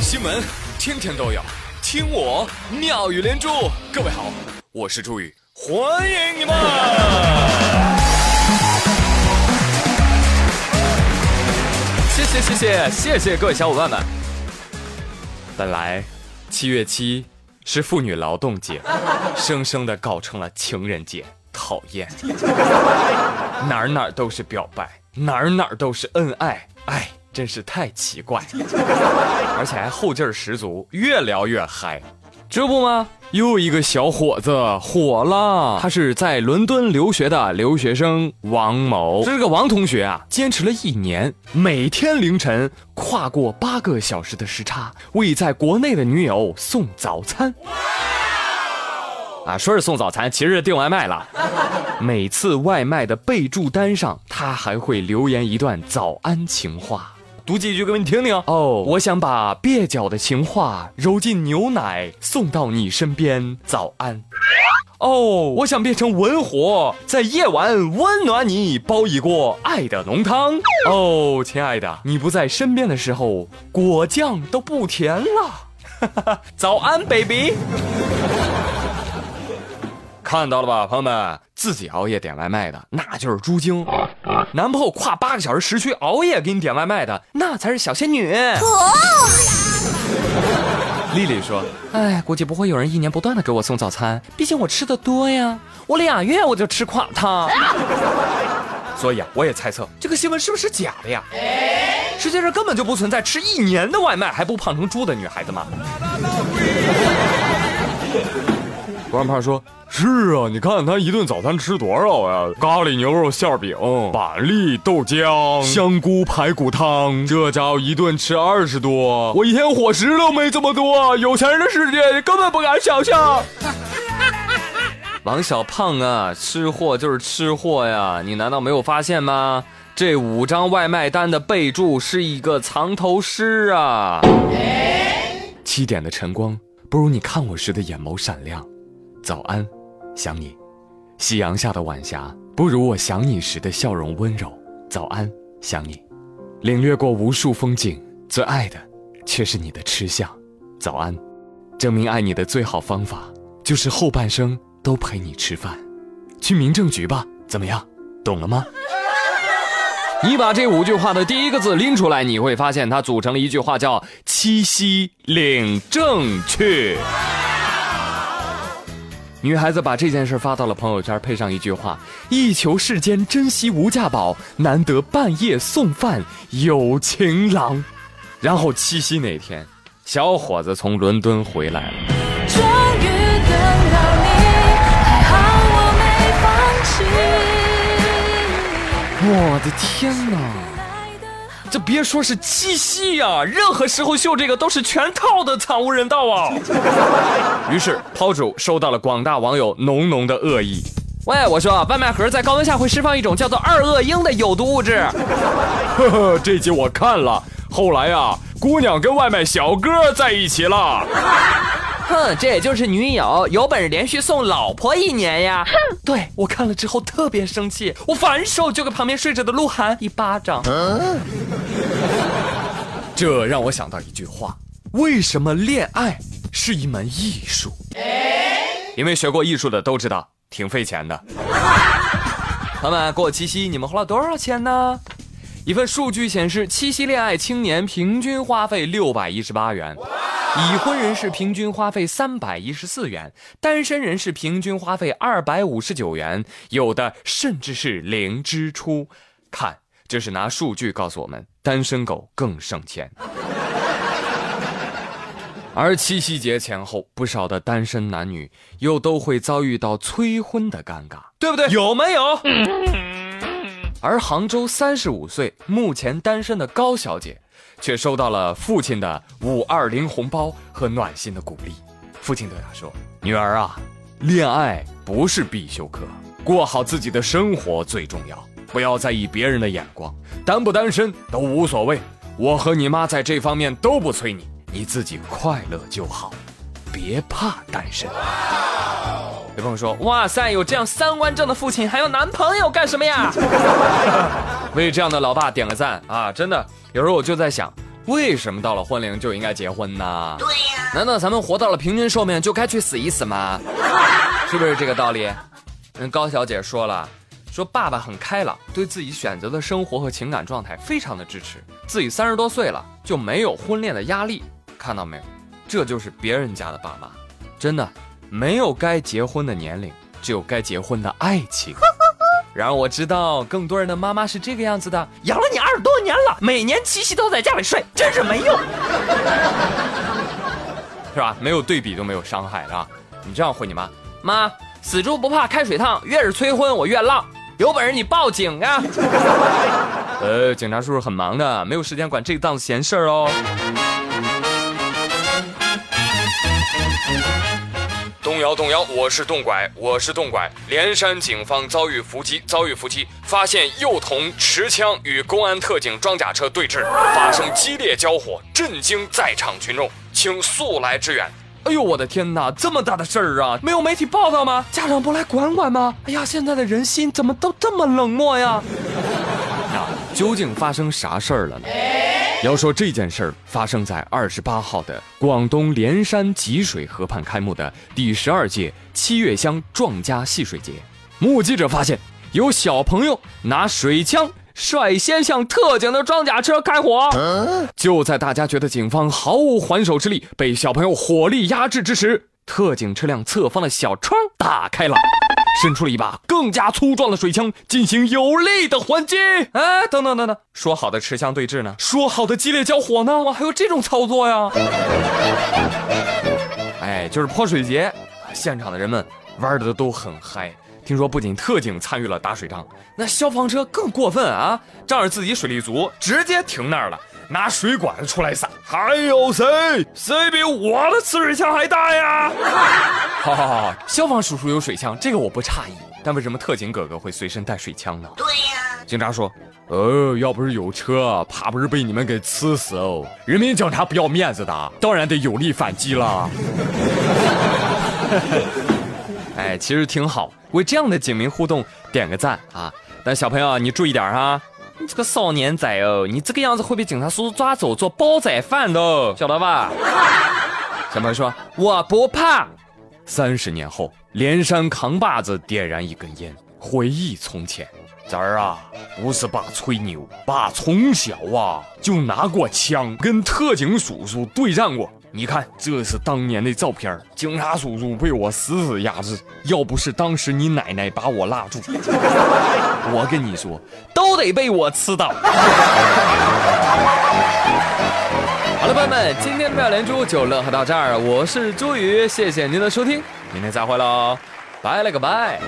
新闻天天都有听我妙语连珠。各位好我是朱宇欢迎你们。谢谢谢谢谢谢各位小伙伴们。本来七月七是妇女劳动节生生的搞成了情人节讨厌。哪哪都是表白。哪儿哪儿都是恩爱，哎。真是太奇怪，而且还后劲儿十足，越聊越嗨，这不吗？又一个小伙子火了，他是在伦敦留学的留学生王某。这个王同学啊，坚持了一年，每天凌晨跨过八个小时的时差，为在国内的女友送早餐。啊，说是送早餐，其实是订外卖了。每次外卖的备注单上，他还会留言一段早安情话。读几句给你听听哦。我想把蹩脚的情话揉进牛奶，送到你身边。早安。哦，我想变成文火，在夜晚温暖你，煲一锅爱的浓汤。哦，亲爱的，你不在身边的时候，果酱都不甜了。早安，baby。看到了吧，朋友们，自己熬夜点外卖的那就是猪精，男朋友跨八个小时时区熬夜给你点外卖的那才是小仙女。丽丽说：“哎，估计不会有人一年不断的给我送早餐，毕竟我吃的多呀，我俩月我就吃垮它。所以啊，我也猜测这个新闻是不是假的呀？世界上根本就不存在吃一年的外卖还不胖成猪的女孩子吗？”王胖说：“是啊，你看他一顿早餐吃多少呀？咖喱牛肉馅饼、板栗豆浆、香菇排骨汤，这家伙一顿吃二十多。我一天伙食都没这么多，有钱人的世界根本不敢想象。”王小胖啊，吃货就是吃货呀！你难道没有发现吗？这五张外卖单的备注是一个藏头诗啊！七点的晨光不如你看我时的眼眸闪亮。早安，想你。夕阳下的晚霞不如我想你时的笑容温柔。早安，想你。领略过无数风景，最爱的却是你的吃相。早安，证明爱你的最好方法就是后半生都陪你吃饭。去民政局吧，怎么样？懂了吗？你把这五句话的第一个字拎出来，你会发现它组成了一句话，叫“七夕领证去”。女孩子把这件事发到了朋友圈，配上一句话：“一求世间珍惜无价宝，难得半夜送饭有情郎。”然后七夕那天，小伙子从伦敦回来了。终于等到你，还好我没放弃。我的天哪！这别说是七夕呀，任何时候秀这个都是全套的惨无人道啊！于是抛主收到了广大网友浓浓的恶意。喂，我说外卖盒在高温下会释放一种叫做二恶英的有毒物质。呵呵，这集我看了，后来啊，姑娘跟外卖小哥在一起了。哼，这也就是女友有本事连续送老婆一年呀！哼，对我看了之后特别生气，我反手就给旁边睡着的鹿晗一巴掌。这让我想到一句话：为什么恋爱是一门艺术？因为学过艺术的都知道，挺费钱的。朋友们，过七夕你们花了多少钱呢？一份数据显示，七夕恋爱青年平均花费六百一十八元。已婚人士平均花费三百一十四元，单身人士平均花费二百五十九元，有的甚至是零支出。看，这是拿数据告诉我们，单身狗更省钱。而七夕节前后，不少的单身男女又都会遭遇到催婚的尴尬，对不对？有没有？而杭州三十五岁、目前单身的高小姐。却收到了父亲的五二零红包和暖心的鼓励。父亲对他说：“女儿啊，恋爱不是必修课，过好自己的生活最重要，不要在意别人的眼光，单不单身都无所谓。我和你妈在这方面都不催你，你自己快乐就好，别怕单身。”有朋友说：“哇塞，有这样三观正的父亲，还要男朋友干什么呀？” 为这样的老爸点个赞啊！真的。有时候我就在想，为什么到了婚龄就应该结婚呢？对呀。难道咱们活到了平均寿命就该去死一死吗？是不是这个道理？嗯，高小姐说了，说爸爸很开朗，对自己选择的生活和情感状态非常的支持。自己三十多岁了就没有婚恋的压力，看到没有？这就是别人家的爸妈，真的没有该结婚的年龄，只有该结婚的爱情。然而我知道更多人的妈妈是这个样子的，养了你二十多年了，每年七夕都在家里睡，真是没用，是吧？没有对比就没有伤害，是吧？你这样回你妈，妈，死猪不怕开水烫，越是催婚我越浪，有本事你报警啊！呃，警察叔叔很忙的，没有时间管这档子闲事儿哦。摇动摇，我是动拐，我是动拐。连山警方遭遇伏击，遭遇伏击，发现幼童持枪与公安特警装甲车对峙，发生激烈交火，震惊在场群众，请速来支援。哎呦，我的天哪，这么大的事儿啊！没有媒体报道吗？家长不来管管吗？哎呀，现在的人心怎么都这么冷漠呀？那，究竟发生啥事儿了呢？要说这件事儿发生在二十八号的广东连山吉水河畔开幕的第十二届七月乡壮家戏水节，目击者发现有小朋友拿水枪率先向特警的装甲车开火。就在大家觉得警方毫无还手之力，被小朋友火力压制之时，特警车辆侧方的小窗打开了。伸出了一把更加粗壮的水枪，进行有力的还击。哎，等等等等，说好的持枪对峙呢？说好的激烈交火呢？哇还有这种操作呀？哎，就是泼水节，现场的人们玩的都很嗨。听说不仅特警参与了打水仗，那消防车更过分啊！仗着自己水力足，直接停那儿了。拿水管子出来撒，还有谁？谁比我的呲水枪还大呀？好好好，消防叔叔有水枪，这个我不诧异。但为什么特警哥哥会随身带水枪呢？对呀。警察说：“哦，要不是有车，怕不是被你们给呲死哦。人民警察不要面子的，当然得有力反击了。哎，其实挺好，为这样的警民互动点个赞啊！但小朋友你注意点哈。”你这个少年仔哦，你这个样子会被警察叔叔抓走做煲仔饭的，晓得吧？小朋友说：“我不怕。”三十年后，连山扛把子点燃一根烟，回忆从前。这儿啊，不是爸吹牛，爸从小啊就拿过枪，跟特警叔叔对战过。你看，这是当年的照片警察叔叔被我死死压制，要不是当时你奶奶把我拉住，我跟你说，都得被我吃到。好了，朋友们，今天的妙连珠就乐呵到这儿，我是朱宇，谢谢您的收听，明天再会喽，拜了个拜。